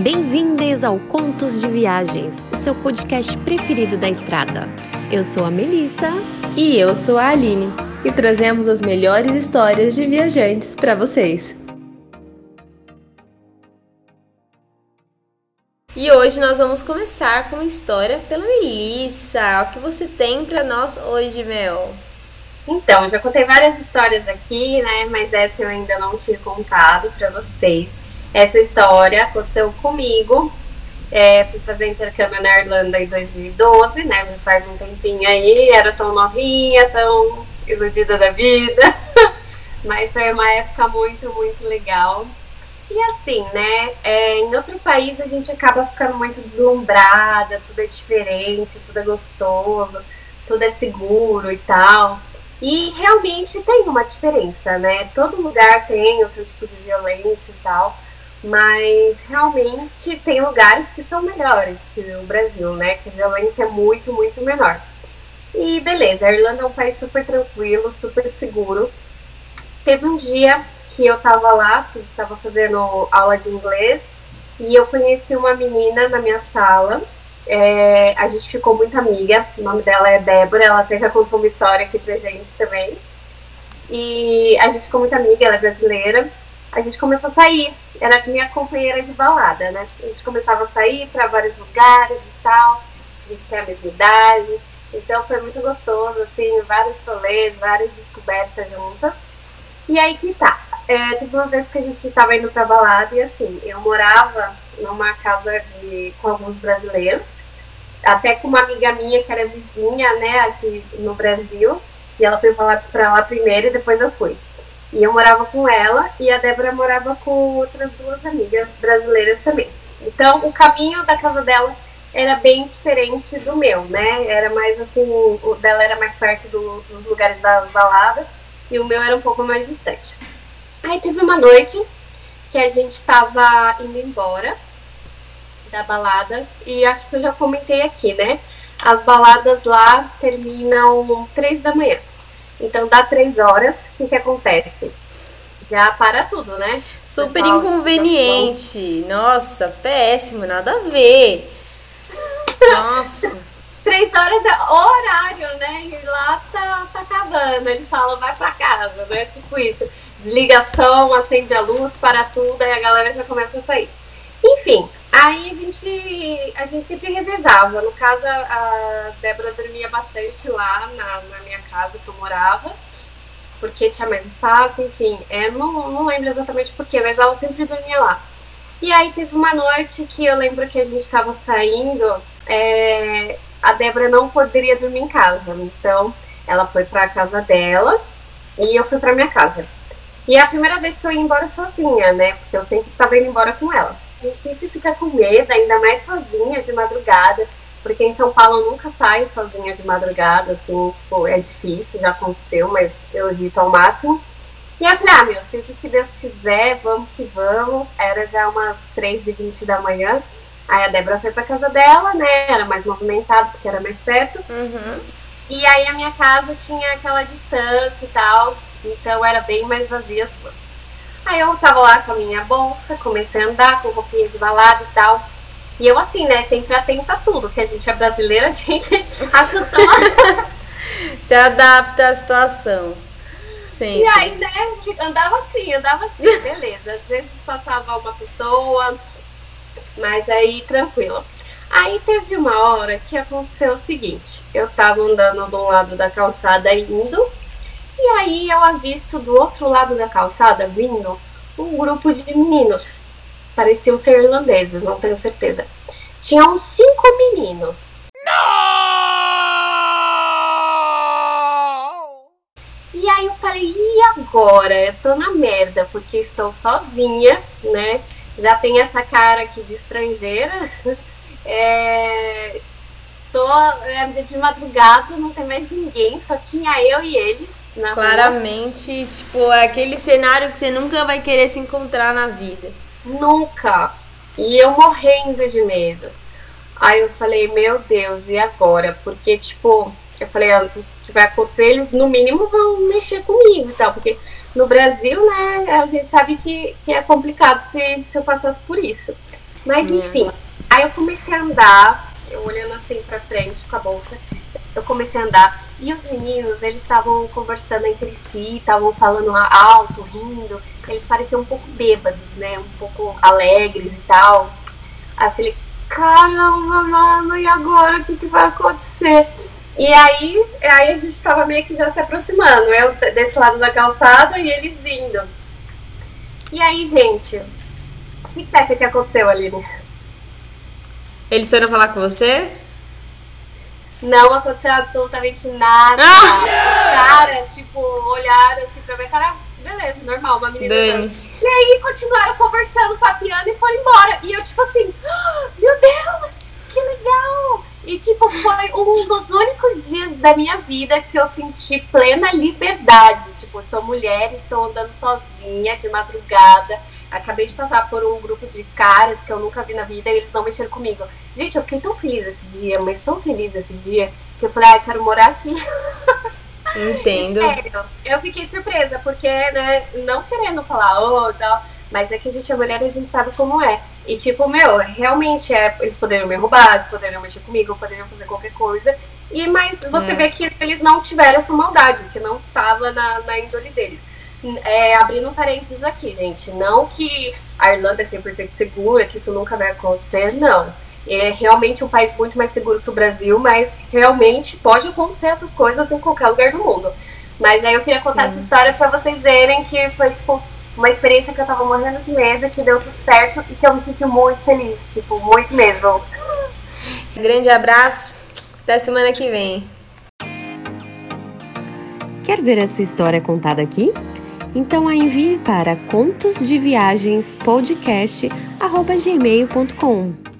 Bem-vindas ao Contos de Viagens, o seu podcast preferido da estrada. Eu sou a Melissa. E eu sou a Aline. E trazemos as melhores histórias de viajantes para vocês. E hoje nós vamos começar com uma história pela Melissa. O que você tem para nós hoje, Mel? Então, já contei várias histórias aqui, né? Mas essa eu ainda não tinha contado para vocês. Essa história aconteceu comigo. É, fui fazer intercâmbio na Irlanda em 2012, né? Faz um tempinho aí. Era tão novinha, tão iludida da vida. Mas foi uma época muito, muito legal. E assim, né? É, em outro país a gente acaba ficando muito deslumbrada, tudo é diferente, tudo é gostoso, tudo é seguro e tal. E realmente tem uma diferença, né? Todo lugar tem o seu tipo de violência e tal, mas realmente tem lugares que são melhores que o Brasil, né? Que a violência é muito, muito menor. E beleza, a Irlanda é um país super tranquilo, super seguro. Teve um dia que eu tava lá, tava fazendo aula de inglês, e eu conheci uma menina na minha sala é, a gente ficou muito amiga. O nome dela é Débora, ela até já contou uma história aqui pra gente também. E a gente ficou muito amiga, ela é brasileira. A gente começou a sair, era minha companheira de balada, né? A gente começava a sair para vários lugares e tal. A gente tem a mesma idade. Então foi muito gostoso, assim, vários rolês, várias descobertas juntas. E aí que tá. É, teve uma vez que a gente tava indo pra balada e assim, eu morava numa casa de, com alguns brasileiros, até com uma amiga minha que era vizinha, né, aqui no Brasil, e ela foi pra lá, pra lá primeiro e depois eu fui. E eu morava com ela e a Débora morava com outras duas amigas brasileiras também. Então o caminho da casa dela era bem diferente do meu, né? Era mais assim, o dela era mais perto do, dos lugares das baladas e o meu era um pouco mais distante. Aí teve uma noite que a gente estava indo embora da balada. E acho que eu já comentei aqui, né? As baladas lá terminam três da manhã. Então dá três horas, o que, que acontece? Já para tudo, né? Super Pessoal, inconveniente. Nossa, péssimo, nada a ver. Nossa. Três horas é horário, né? E lá tá, tá acabando. Eles falam, vai pra casa, né? Tipo isso. Desligação, acende a luz, para tudo, aí a galera já começa a sair. Enfim, aí a gente, a gente sempre revezava. No caso, a Débora dormia bastante lá na, na minha casa que eu morava, porque tinha mais espaço, enfim. É, não, não lembro exatamente porquê, mas ela sempre dormia lá. E aí teve uma noite que eu lembro que a gente estava saindo, é, a Débora não poderia dormir em casa, então ela foi para a casa dela e eu fui para minha casa. E é a primeira vez que eu ia embora sozinha, né? Porque eu sempre estava indo embora com ela. A gente sempre fica com medo, ainda mais sozinha de madrugada, porque em São Paulo eu nunca saio sozinha de madrugada, assim, tipo, é difícil, já aconteceu, mas eu evito ao máximo. E eu falei, ah, meu, o que Deus quiser, vamos que vamos. Era já umas 3h20 da manhã. Aí a Débora foi pra casa dela, né? Era mais movimentado, porque era mais perto. Uhum. E aí a minha casa tinha aquela distância e tal, então era bem mais vazia as ruas. Aí eu tava lá com a minha bolsa, comecei a andar com roupinha de balada e tal. E eu assim, né, sempre atenta a tudo, que a gente é brasileira, a gente acostuma. Se adapta à situação. Sempre. E aí, né, andava assim, andava assim, beleza. Às vezes passava uma pessoa, mas aí tranquilo. Aí teve uma hora que aconteceu o seguinte: eu tava andando de um lado da calçada indo e aí eu avisto do outro lado da calçada, vindo, um grupo de meninos. Pareciam ser irlandeses, não tenho certeza. Tinham cinco meninos. Não! E aí eu falei, e agora? Eu tô na merda, porque estou sozinha, né? Já tem essa cara aqui de estrangeira. É, tô é, de madrugada, não tem mais ninguém, só tinha eu e eles na Claramente, rua. tipo, é aquele cenário que você nunca vai querer se encontrar na vida. Nunca. E eu morrendo de medo. Aí eu falei, meu Deus, e agora? Porque, tipo, eu falei, ah, o que vai acontecer? Eles, no mínimo, vão mexer comigo e tal. Porque no Brasil, né, a gente sabe que, que é complicado se, se eu passasse por isso. Mas enfim, aí eu comecei a andar, eu olhando assim pra frente com a bolsa, eu comecei a andar. E os meninos, eles estavam conversando entre si, estavam falando alto, rindo. Eles pareciam um pouco bêbados, né? Um pouco alegres e tal. Aí eu falei, caramba, mano, e agora o que, que vai acontecer? E aí, aí a gente tava meio que já se aproximando, eu desse lado da calçada e eles vindo. E aí, gente, o que, que você acha que aconteceu, Aline? Eles foram falar com você? Não aconteceu absolutamente nada. Ah! Os caras, tipo, olharam assim pra minha cara, beleza, normal, uma menina. E aí continuaram conversando, papiando e foram embora. E eu, tipo assim, oh, meu Deus, que legal! E, tipo, foi um dos únicos dias da minha vida que eu senti plena liberdade. Tipo, sou mulher, estou andando sozinha de madrugada. Acabei de passar por um grupo de caras que eu nunca vi na vida e eles não mexeram comigo. Gente, eu fiquei tão feliz esse dia, mas tão feliz esse dia, que eu falei, ah, quero morar aqui. Entendo. Sério, eu fiquei surpresa, porque, né, não querendo falar, oh, tal, mas é que a gente é mulher e a gente sabe como é. E tipo, meu, realmente é, eles poderiam me roubar, eles poderiam mexer comigo, poderiam fazer qualquer coisa. E mas você é. vê que eles não tiveram essa maldade, que não tava na, na índole deles. É, abrindo um parênteses aqui, gente. Não que a Irlanda é 100% segura, que isso nunca vai acontecer, não. É realmente um país muito mais seguro que o Brasil, mas realmente pode acontecer essas coisas em qualquer lugar do mundo. Mas aí eu queria contar Sim. essa história para vocês verem que foi, tipo, uma experiência que eu tava morrendo de medo, que deu tudo certo e que eu me senti muito feliz, tipo, muito mesmo. Grande abraço, até semana que vem. Quer ver a sua história contada aqui? Então a envie para contosdeviagenspodcast.gmail.com